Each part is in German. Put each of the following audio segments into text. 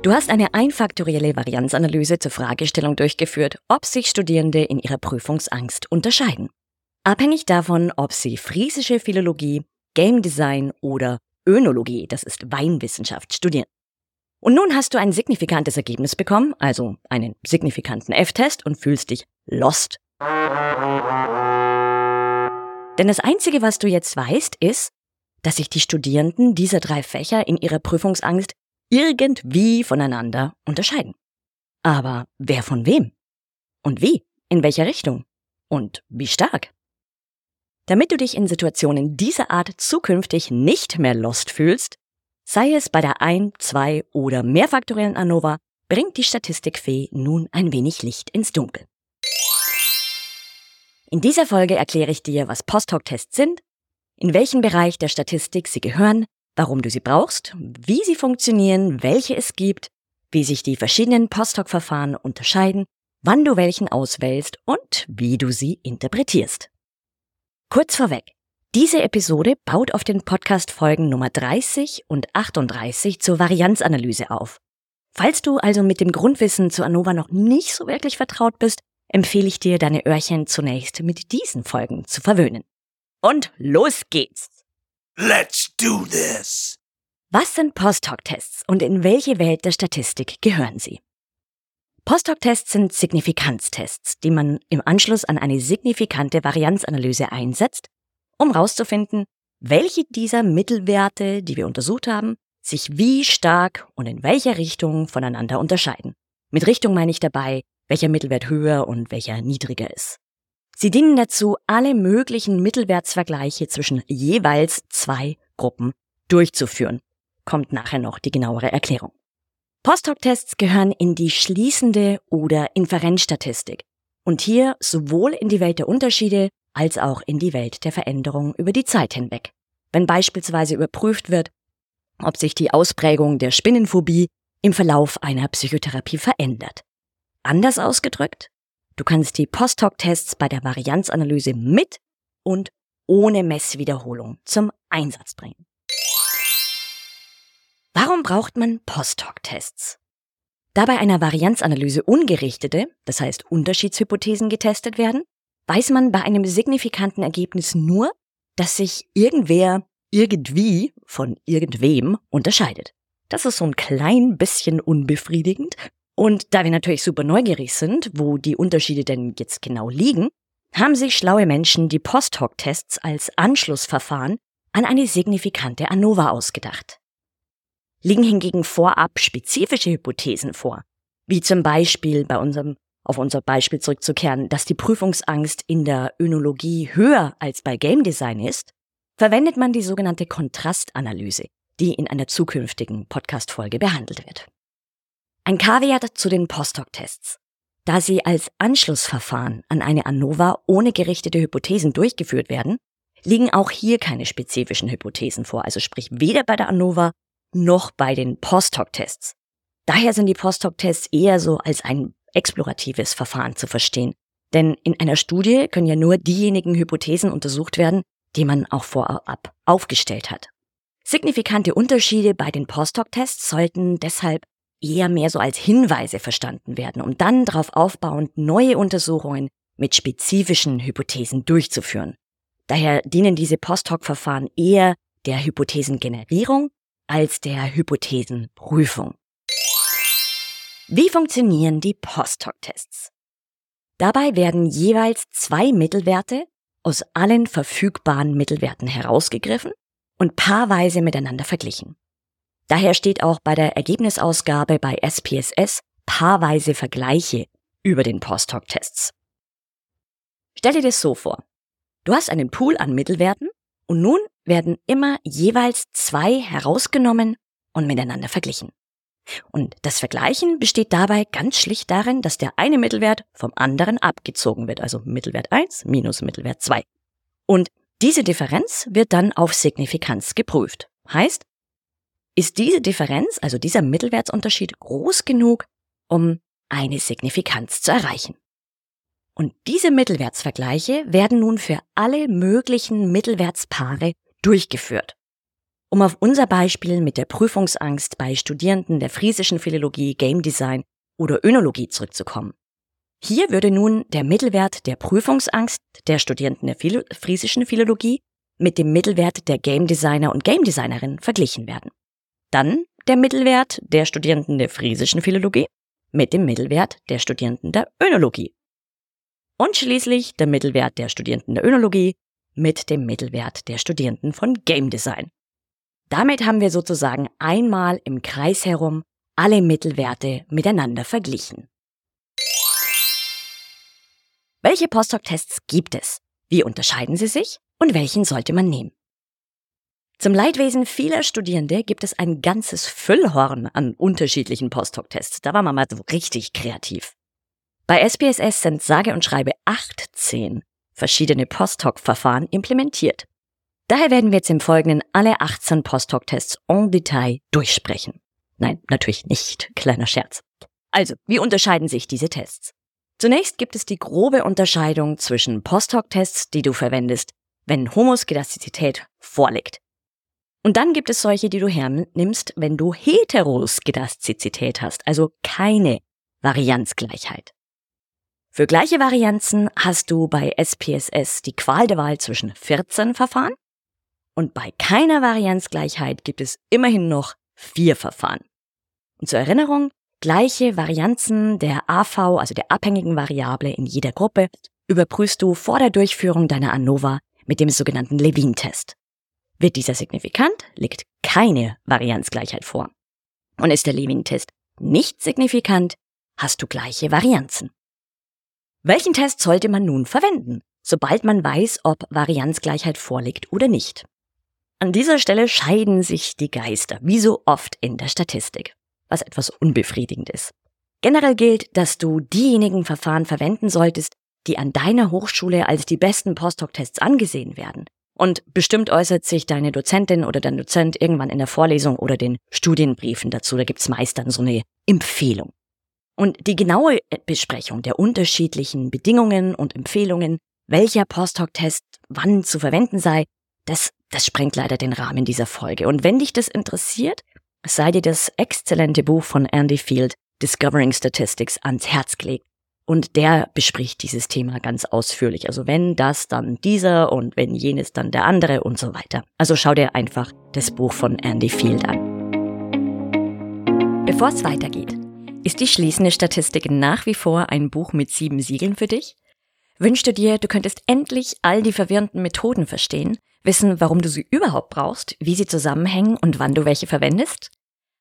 Du hast eine einfaktorielle Varianzanalyse zur Fragestellung durchgeführt, ob sich Studierende in ihrer Prüfungsangst unterscheiden. Abhängig davon, ob sie friesische Philologie, Game Design oder Önologie, das ist Weinwissenschaft, studieren. Und nun hast du ein signifikantes Ergebnis bekommen, also einen signifikanten F-Test und fühlst dich lost. Denn das Einzige, was du jetzt weißt, ist, dass sich die Studierenden dieser drei Fächer in ihrer Prüfungsangst irgendwie voneinander unterscheiden. Aber wer von wem? Und wie? In welcher Richtung? Und wie stark? Damit du dich in Situationen dieser Art zukünftig nicht mehr lost fühlst, sei es bei der ein-, zwei- oder mehrfaktoriellen ANOVA, bringt die Statistikfee nun ein wenig Licht ins Dunkel. In dieser Folge erkläre ich dir, was Post-Hoc-Tests sind, in welchem Bereich der Statistik sie gehören warum du sie brauchst, wie sie funktionieren, welche es gibt, wie sich die verschiedenen Post-Hoc-Verfahren unterscheiden, wann du welchen auswählst und wie du sie interpretierst. Kurz vorweg. Diese Episode baut auf den Podcast-Folgen Nummer 30 und 38 zur Varianzanalyse auf. Falls du also mit dem Grundwissen zu ANOVA noch nicht so wirklich vertraut bist, empfehle ich dir, deine Öhrchen zunächst mit diesen Folgen zu verwöhnen. Und los geht's! Let's do this! Was sind Post-Hoc-Tests und in welche Welt der Statistik gehören sie? Post-Hoc-Tests sind Signifikanztests, die man im Anschluss an eine signifikante Varianzanalyse einsetzt, um herauszufinden, welche dieser Mittelwerte, die wir untersucht haben, sich wie stark und in welcher Richtung voneinander unterscheiden. Mit Richtung meine ich dabei, welcher Mittelwert höher und welcher niedriger ist. Sie dienen dazu, alle möglichen Mittelwertsvergleiche zwischen jeweils zwei Gruppen durchzuführen. Kommt nachher noch die genauere Erklärung. Post-Hoc-Tests gehören in die schließende oder Inferenzstatistik und hier sowohl in die Welt der Unterschiede als auch in die Welt der Veränderung über die Zeit hinweg. Wenn beispielsweise überprüft wird, ob sich die Ausprägung der Spinnenphobie im Verlauf einer Psychotherapie verändert. Anders ausgedrückt, Du kannst die Post-Hoc-Tests bei der Varianzanalyse mit und ohne Messwiederholung zum Einsatz bringen. Warum braucht man Post-Hoc-Tests? Da bei einer Varianzanalyse ungerichtete, das heißt Unterschiedshypothesen getestet werden, weiß man bei einem signifikanten Ergebnis nur, dass sich irgendwer irgendwie von irgendwem unterscheidet. Das ist so ein klein bisschen unbefriedigend, und da wir natürlich super neugierig sind, wo die Unterschiede denn jetzt genau liegen, haben sich schlaue Menschen die Post-Hoc-Tests als Anschlussverfahren an eine signifikante ANOVA ausgedacht. Liegen hingegen vorab spezifische Hypothesen vor, wie zum Beispiel bei unserem, auf unser Beispiel zurückzukehren, dass die Prüfungsangst in der Önologie höher als bei Game Design ist, verwendet man die sogenannte Kontrastanalyse, die in einer zukünftigen Podcast-Folge behandelt wird. Ein Kaviar zu den Postdoc-Tests. Da sie als Anschlussverfahren an eine ANOVA ohne gerichtete Hypothesen durchgeführt werden, liegen auch hier keine spezifischen Hypothesen vor, also sprich weder bei der ANOVA noch bei den Postdoc-Tests. Daher sind die Postdoc-Tests eher so als ein exploratives Verfahren zu verstehen. Denn in einer Studie können ja nur diejenigen Hypothesen untersucht werden, die man auch vorab aufgestellt hat. Signifikante Unterschiede bei den Postdoc-Tests sollten deshalb eher mehr so als Hinweise verstanden werden, um dann darauf aufbauend neue Untersuchungen mit spezifischen Hypothesen durchzuführen. Daher dienen diese Post-Hoc-Verfahren eher der Hypothesengenerierung als der Hypothesenprüfung. Wie funktionieren die Post-Hoc-Tests? Dabei werden jeweils zwei Mittelwerte aus allen verfügbaren Mittelwerten herausgegriffen und paarweise miteinander verglichen. Daher steht auch bei der Ergebnisausgabe bei SPSS paarweise Vergleiche über den Post-Hoc-Tests. Stell dir das so vor. Du hast einen Pool an Mittelwerten und nun werden immer jeweils zwei herausgenommen und miteinander verglichen. Und das Vergleichen besteht dabei ganz schlicht darin, dass der eine Mittelwert vom anderen abgezogen wird, also Mittelwert 1 minus Mittelwert 2. Und diese Differenz wird dann auf Signifikanz geprüft. Heißt, ist diese Differenz, also dieser Mittelwertsunterschied groß genug, um eine Signifikanz zu erreichen? Und diese Mittelwertsvergleiche werden nun für alle möglichen Mittelwertspaare durchgeführt. Um auf unser Beispiel mit der Prüfungsangst bei Studierenden der friesischen Philologie, Game Design oder Önologie zurückzukommen. Hier würde nun der Mittelwert der Prüfungsangst der Studierenden der Philo friesischen Philologie mit dem Mittelwert der Game Designer und Game Designerin verglichen werden. Dann der Mittelwert der Studierenden der friesischen Philologie mit dem Mittelwert der Studierenden der Önologie. Und schließlich der Mittelwert der Studierenden der Önologie mit dem Mittelwert der Studierenden von Game Design. Damit haben wir sozusagen einmal im Kreis herum alle Mittelwerte miteinander verglichen. Welche Postdoc-Tests gibt es? Wie unterscheiden sie sich? Und welchen sollte man nehmen? Zum Leidwesen vieler Studierende gibt es ein ganzes Füllhorn an unterschiedlichen Postdoc-Tests. Da war man mal so richtig kreativ. Bei SPSS sind sage und schreibe 18 verschiedene Postdoc-Verfahren implementiert. Daher werden wir jetzt im Folgenden alle 18 Post-Hoc-Tests en Detail durchsprechen. Nein, natürlich nicht. Kleiner Scherz. Also, wie unterscheiden sich diese Tests? Zunächst gibt es die grobe Unterscheidung zwischen Post-Hoc-Tests, die du verwendest, wenn Homoskedastizität vorliegt. Und dann gibt es solche, die du hernimmst, wenn du Heteroskedastizität hast, also keine Varianzgleichheit. Für gleiche Varianzen hast du bei SPSS die Qual der Wahl zwischen 14 Verfahren und bei keiner Varianzgleichheit gibt es immerhin noch vier Verfahren. Und zur Erinnerung, gleiche Varianzen der AV, also der abhängigen Variable in jeder Gruppe, überprüfst du vor der Durchführung deiner ANOVA mit dem sogenannten Levin-Test. Wird dieser signifikant, liegt keine Varianzgleichheit vor. Und ist der Levin-Test nicht signifikant, hast du gleiche Varianzen. Welchen Test sollte man nun verwenden, sobald man weiß, ob Varianzgleichheit vorliegt oder nicht? An dieser Stelle scheiden sich die Geister, wie so oft in der Statistik, was etwas unbefriedigend ist. Generell gilt, dass du diejenigen Verfahren verwenden solltest, die an deiner Hochschule als die besten Postdoc-Tests angesehen werden. Und bestimmt äußert sich deine Dozentin oder dein Dozent irgendwann in der Vorlesung oder den Studienbriefen dazu. Da gibt's meist dann so eine Empfehlung. Und die genaue Besprechung der unterschiedlichen Bedingungen und Empfehlungen, welcher Postdoc-Test wann zu verwenden sei, das das sprengt leider den Rahmen dieser Folge. Und wenn dich das interessiert, sei dir das exzellente Buch von Andy Field, Discovering Statistics, ans Herz gelegt. Und der bespricht dieses Thema ganz ausführlich. Also wenn das, dann dieser und wenn jenes, dann der andere und so weiter. Also schau dir einfach das Buch von Andy Field an. Bevor es weitergeht, ist die schließende Statistik nach wie vor ein Buch mit sieben Siegeln für dich? Wünschst du dir, du könntest endlich all die verwirrenden Methoden verstehen Wissen, warum du sie überhaupt brauchst, wie sie zusammenhängen und wann du welche verwendest?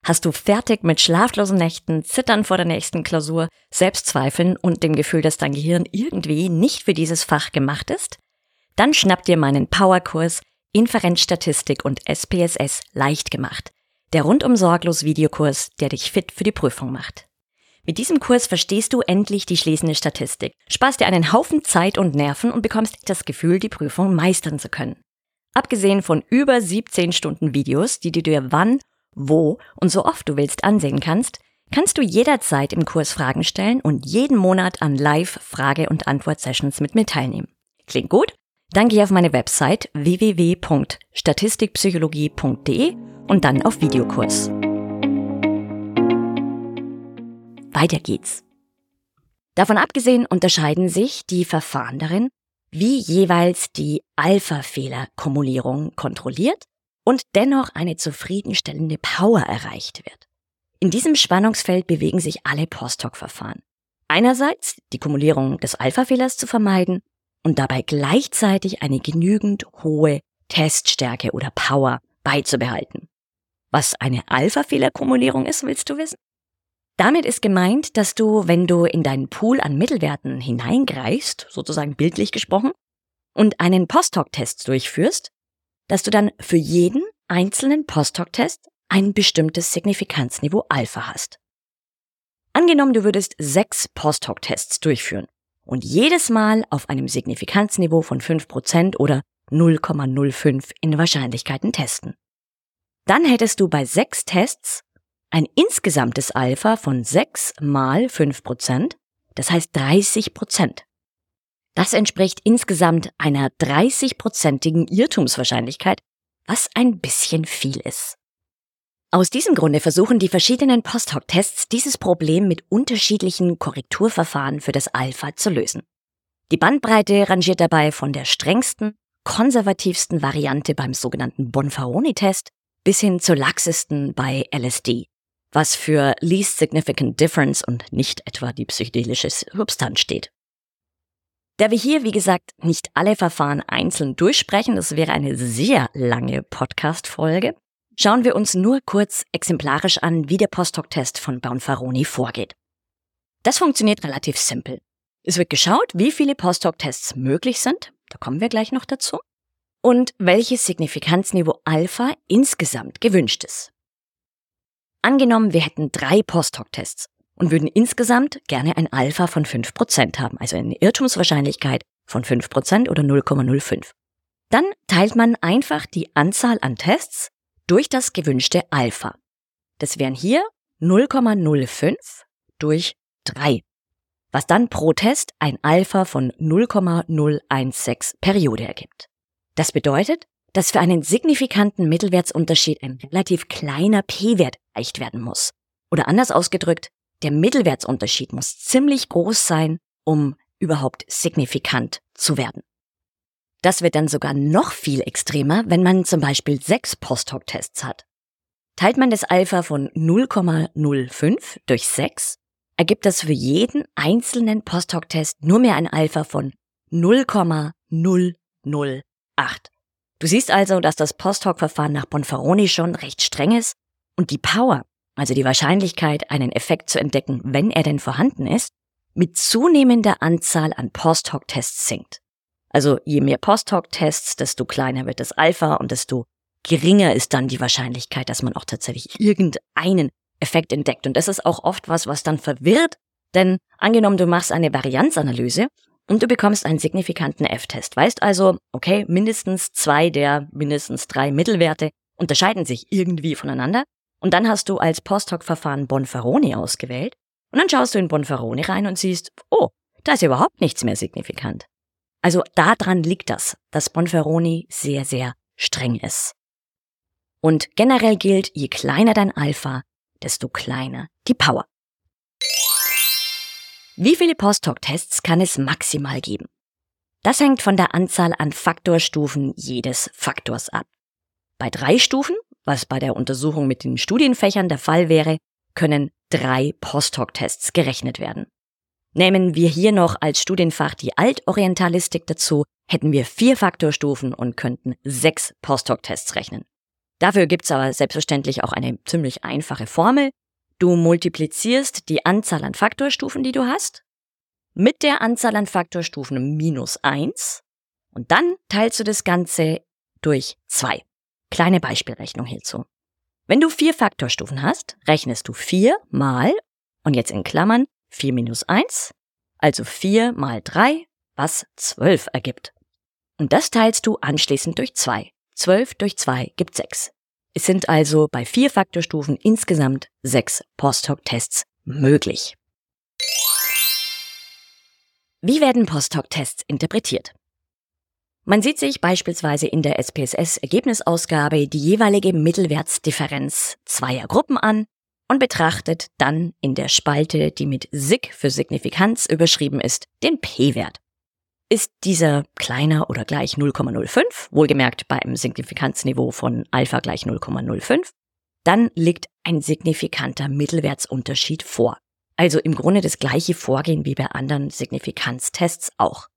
Hast du fertig mit schlaflosen Nächten, Zittern vor der nächsten Klausur, Selbstzweifeln und dem Gefühl, dass dein Gehirn irgendwie nicht für dieses Fach gemacht ist? Dann schnapp dir meinen Powerkurs Inferenzstatistik und SPSS leicht gemacht. Der rundum sorglos Videokurs, der dich fit für die Prüfung macht. Mit diesem Kurs verstehst du endlich die schließende Statistik, sparst dir einen Haufen Zeit und Nerven und bekommst das Gefühl, die Prüfung meistern zu können. Abgesehen von über 17 Stunden Videos, die du dir wann, wo und so oft du willst ansehen kannst, kannst du jederzeit im Kurs Fragen stellen und jeden Monat an Live-Frage- und Antwort-Sessions mit mir teilnehmen. Klingt gut? Dann geh auf meine Website www.statistikpsychologie.de und dann auf Videokurs. Weiter geht's. Davon abgesehen unterscheiden sich die Verfahren darin, wie jeweils die Alpha-Fehler-Kumulierung kontrolliert und dennoch eine zufriedenstellende Power erreicht wird. In diesem Spannungsfeld bewegen sich alle Post-Hoc-Verfahren. Einerseits die Kumulierung des Alpha-Fehlers zu vermeiden und dabei gleichzeitig eine genügend hohe Teststärke oder Power beizubehalten. Was eine Alpha-Fehler-Kumulierung ist, willst du wissen? Damit ist gemeint, dass du, wenn du in deinen Pool an Mittelwerten hineingreifst, sozusagen bildlich gesprochen, und einen Post-Hoc-Test durchführst, dass du dann für jeden einzelnen Post-Hoc-Test ein bestimmtes Signifikanzniveau Alpha hast. Angenommen, du würdest sechs Post-Hoc-Tests durchführen und jedes Mal auf einem Signifikanzniveau von 5% oder 0,05 in Wahrscheinlichkeiten testen. Dann hättest du bei sechs Tests ein insgesamtes Alpha von 6 mal 5%, das heißt 30%. Das entspricht insgesamt einer 30%igen Irrtumswahrscheinlichkeit, was ein bisschen viel ist. Aus diesem Grunde versuchen die verschiedenen Post-Hoc-Tests dieses Problem mit unterschiedlichen Korrekturverfahren für das Alpha zu lösen. Die Bandbreite rangiert dabei von der strengsten, konservativsten Variante beim sogenannten Bonferroni-Test bis hin zur laxesten bei LSD, was für Least Significant Difference und nicht etwa die psychedelische Substanz steht. Da wir hier, wie gesagt, nicht alle Verfahren einzeln durchsprechen, das wäre eine sehr lange Podcast-Folge, schauen wir uns nur kurz exemplarisch an, wie der Post-Hoc-Test von Bonferroni vorgeht. Das funktioniert relativ simpel. Es wird geschaut, wie viele Post-Hoc-Tests möglich sind, da kommen wir gleich noch dazu, und welches Signifikanzniveau Alpha insgesamt gewünscht ist. Angenommen, wir hätten drei Post-Hoc-Tests und würden insgesamt gerne ein Alpha von 5% haben, also eine Irrtumswahrscheinlichkeit von 5% oder 0,05. Dann teilt man einfach die Anzahl an Tests durch das gewünschte Alpha. Das wären hier 0,05 durch 3, was dann pro Test ein Alpha von 0,016 Periode ergibt. Das bedeutet, dass für einen signifikanten Mittelwertsunterschied ein relativ kleiner p-Wert erreicht werden muss. Oder anders ausgedrückt, der Mittelwertsunterschied muss ziemlich groß sein, um überhaupt signifikant zu werden. Das wird dann sogar noch viel extremer, wenn man zum Beispiel sechs Post-Hoc-Tests hat. Teilt man das Alpha von 0,05 durch 6, ergibt das für jeden einzelnen Post-Hoc-Test nur mehr ein Alpha von 0,008. Du siehst also, dass das Post-Hoc-Verfahren nach Bonferroni schon recht streng ist und die Power, also die Wahrscheinlichkeit, einen Effekt zu entdecken, wenn er denn vorhanden ist, mit zunehmender Anzahl an Post-Hoc-Tests sinkt. Also je mehr Post-Hoc-Tests, desto kleiner wird das Alpha und desto geringer ist dann die Wahrscheinlichkeit, dass man auch tatsächlich irgendeinen Effekt entdeckt. Und das ist auch oft was, was dann verwirrt, denn angenommen, du machst eine Varianzanalyse und du bekommst einen signifikanten F-Test, weißt also, okay, mindestens zwei der mindestens drei Mittelwerte unterscheiden sich irgendwie voneinander. Und dann hast du als Post-Hoc-Verfahren Bonferroni ausgewählt. Und dann schaust du in Bonferroni rein und siehst, oh, da ist überhaupt nichts mehr signifikant. Also daran liegt das, dass Bonferroni sehr, sehr streng ist. Und generell gilt, je kleiner dein Alpha, desto kleiner die Power. Wie viele Post-Hoc-Tests kann es maximal geben? Das hängt von der Anzahl an Faktorstufen jedes Faktors ab. Bei drei Stufen, was bei der Untersuchung mit den Studienfächern der Fall wäre, können drei Post-Hoc-Tests gerechnet werden. Nehmen wir hier noch als Studienfach die Altorientalistik dazu, hätten wir vier Faktorstufen und könnten sechs Post-Hoc-Tests rechnen. Dafür gibt's aber selbstverständlich auch eine ziemlich einfache Formel. Du multiplizierst die Anzahl an Faktorstufen, die du hast, mit der Anzahl an Faktorstufen minus eins und dann teilst du das Ganze durch zwei. Kleine Beispielrechnung hierzu. Wenn du vier Faktorstufen hast, rechnest du vier mal, und jetzt in Klammern, 4 minus 1, also 4 mal 3, was 12 ergibt. Und das teilst du anschließend durch 2. 12 durch 2 gibt 6. Es sind also bei vier Faktorstufen insgesamt sechs Post-Hoc-Tests möglich. Wie werden Post-Hoc-Tests interpretiert? Man sieht sich beispielsweise in der SPSS-Ergebnisausgabe die jeweilige Mittelwertsdifferenz zweier Gruppen an und betrachtet dann in der Spalte, die mit SIG für Signifikanz überschrieben ist, den P-Wert. Ist dieser kleiner oder gleich 0,05, wohlgemerkt bei einem Signifikanzniveau von Alpha gleich 0,05, dann liegt ein signifikanter Mittelwertsunterschied vor. Also im Grunde das gleiche Vorgehen wie bei anderen Signifikanztests auch.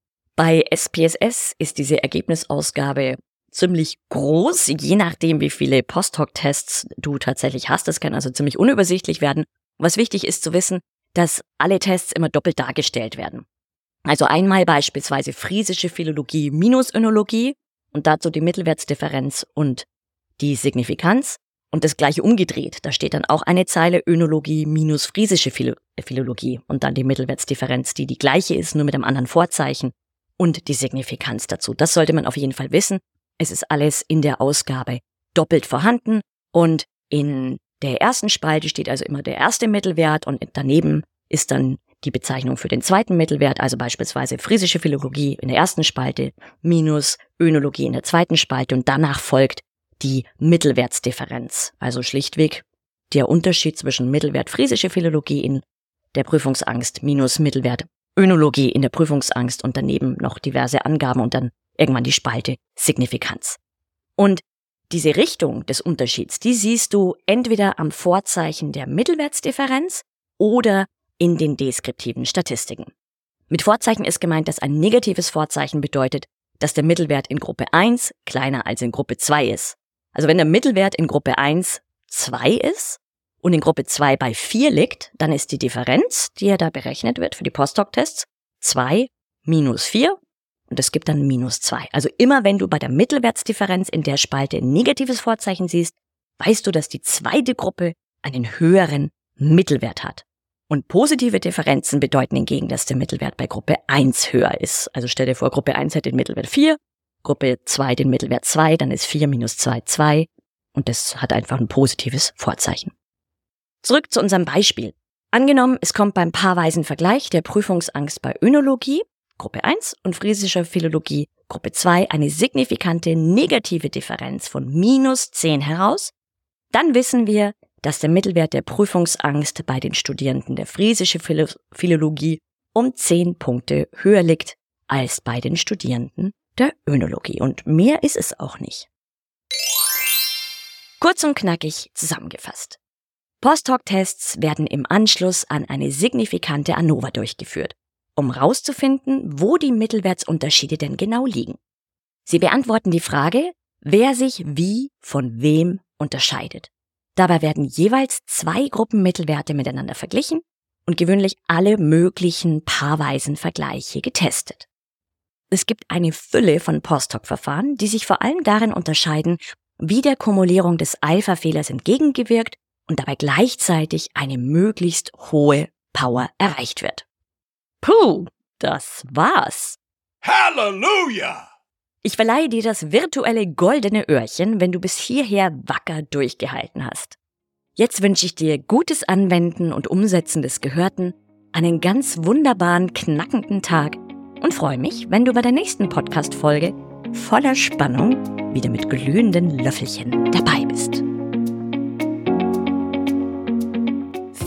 Bei SPSS ist diese Ergebnisausgabe ziemlich groß, je nachdem, wie viele Post-Hoc-Tests du tatsächlich hast. Das kann also ziemlich unübersichtlich werden. Was wichtig ist zu wissen, dass alle Tests immer doppelt dargestellt werden. Also einmal beispielsweise friesische Philologie minus Önologie und dazu die Mittelwertsdifferenz und die Signifikanz Und das gleiche umgedreht. Da steht dann auch eine Zeile Önologie minus friesische Philo Philologie und dann die Mittelwertsdifferenz, die die gleiche ist, nur mit einem anderen Vorzeichen und die Signifikanz dazu. Das sollte man auf jeden Fall wissen. Es ist alles in der Ausgabe doppelt vorhanden und in der ersten Spalte steht also immer der erste Mittelwert und daneben ist dann die Bezeichnung für den zweiten Mittelwert, also beispielsweise friesische Philologie in der ersten Spalte minus Önologie in der zweiten Spalte und danach folgt die Mittelwertsdifferenz, also schlichtweg der Unterschied zwischen Mittelwert friesische Philologie in der Prüfungsangst minus Mittelwert Önologie in der Prüfungsangst und daneben noch diverse Angaben und dann irgendwann die Spalte Signifikanz. Und diese Richtung des Unterschieds, die siehst du entweder am Vorzeichen der Mittelwertsdifferenz oder in den deskriptiven Statistiken. Mit Vorzeichen ist gemeint, dass ein negatives Vorzeichen bedeutet, dass der Mittelwert in Gruppe 1 kleiner als in Gruppe 2 ist. Also wenn der Mittelwert in Gruppe 1 2 ist und in Gruppe 2 bei 4 liegt, dann ist die Differenz, die ja da berechnet wird für die Postdoc-Tests, 2 minus 4 und es gibt dann minus 2. Also immer wenn du bei der Mittelwertsdifferenz in der Spalte ein negatives Vorzeichen siehst, weißt du, dass die zweite Gruppe einen höheren Mittelwert hat. Und positive Differenzen bedeuten hingegen, dass der Mittelwert bei Gruppe 1 höher ist. Also stell dir vor, Gruppe 1 hat den Mittelwert 4, Gruppe 2 den Mittelwert 2, dann ist 4 minus 2 2 und das hat einfach ein positives Vorzeichen. Zurück zu unserem Beispiel. Angenommen, es kommt beim paarweisen Vergleich der Prüfungsangst bei Önologie, Gruppe 1 und friesischer Philologie, Gruppe 2, eine signifikante negative Differenz von minus 10 heraus, dann wissen wir, dass der Mittelwert der Prüfungsangst bei den Studierenden der friesische Philologie um 10 Punkte höher liegt als bei den Studierenden der Önologie. Und mehr ist es auch nicht. Kurz und knackig zusammengefasst. Post-Hoc-Tests werden im Anschluss an eine signifikante ANOVA durchgeführt, um herauszufinden, wo die Mittelwertsunterschiede denn genau liegen. Sie beantworten die Frage, wer sich wie von wem unterscheidet. Dabei werden jeweils zwei Gruppenmittelwerte miteinander verglichen und gewöhnlich alle möglichen paarweisen Vergleiche getestet. Es gibt eine Fülle von Post-Hoc-Verfahren, die sich vor allem darin unterscheiden, wie der Kumulierung des Alpha-Fehlers entgegengewirkt und dabei gleichzeitig eine möglichst hohe Power erreicht wird. Puh, das war's. Halleluja! Ich verleihe dir das virtuelle goldene Öhrchen, wenn du bis hierher wacker durchgehalten hast. Jetzt wünsche ich dir gutes Anwenden und Umsetzen des Gehörten, einen ganz wunderbaren, knackenden Tag und freue mich, wenn du bei der nächsten Podcast-Folge voller Spannung wieder mit glühenden Löffelchen dabei bist.